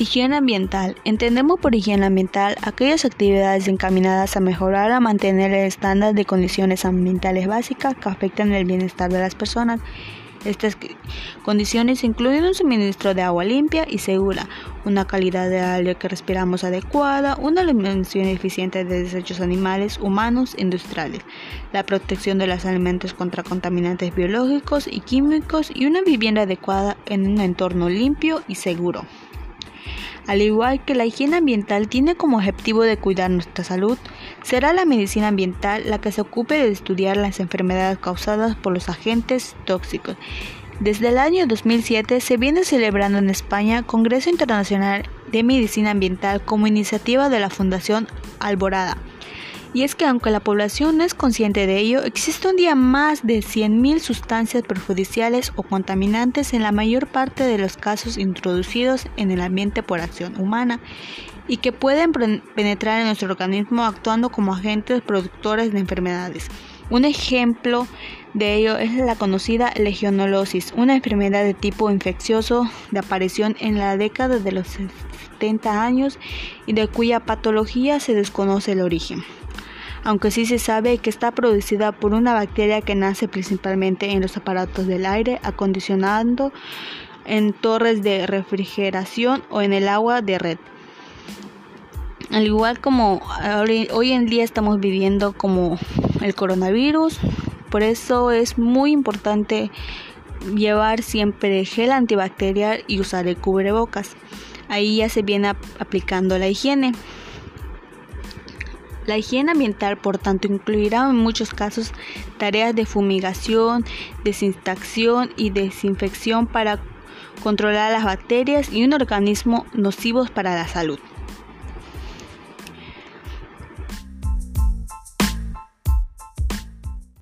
Higiene ambiental. Entendemos por higiene ambiental aquellas actividades encaminadas a mejorar o mantener el estándar de condiciones ambientales básicas que afectan el bienestar de las personas. Estas condiciones incluyen un suministro de agua limpia y segura, una calidad de aire que respiramos adecuada, una eliminación eficiente de desechos animales, humanos industriales, la protección de los alimentos contra contaminantes biológicos y químicos y una vivienda adecuada en un entorno limpio y seguro. Al igual que la higiene ambiental tiene como objetivo de cuidar nuestra salud, será la medicina ambiental la que se ocupe de estudiar las enfermedades causadas por los agentes tóxicos. Desde el año 2007 se viene celebrando en España Congreso Internacional de Medicina Ambiental como iniciativa de la Fundación Alborada y es que aunque la población no es consciente de ello, existe un día más de 100.000 sustancias perjudiciales o contaminantes en la mayor parte de los casos introducidos en el ambiente por acción humana y que pueden penetrar en nuestro organismo actuando como agentes productores de enfermedades. Un ejemplo de ello es la conocida legionolosis, una enfermedad de tipo infeccioso de aparición en la década de los 70 años y de cuya patología se desconoce el origen aunque sí se sabe que está producida por una bacteria que nace principalmente en los aparatos del aire acondicionando en torres de refrigeración o en el agua de red. Al igual como hoy en día estamos viviendo como el coronavirus, por eso es muy importante llevar siempre gel antibacterial y usar el cubrebocas. Ahí ya se viene aplicando la higiene. La higiene ambiental, por tanto, incluirá en muchos casos tareas de fumigación, desinfección y desinfección para controlar las bacterias y un organismo nocivos para la salud.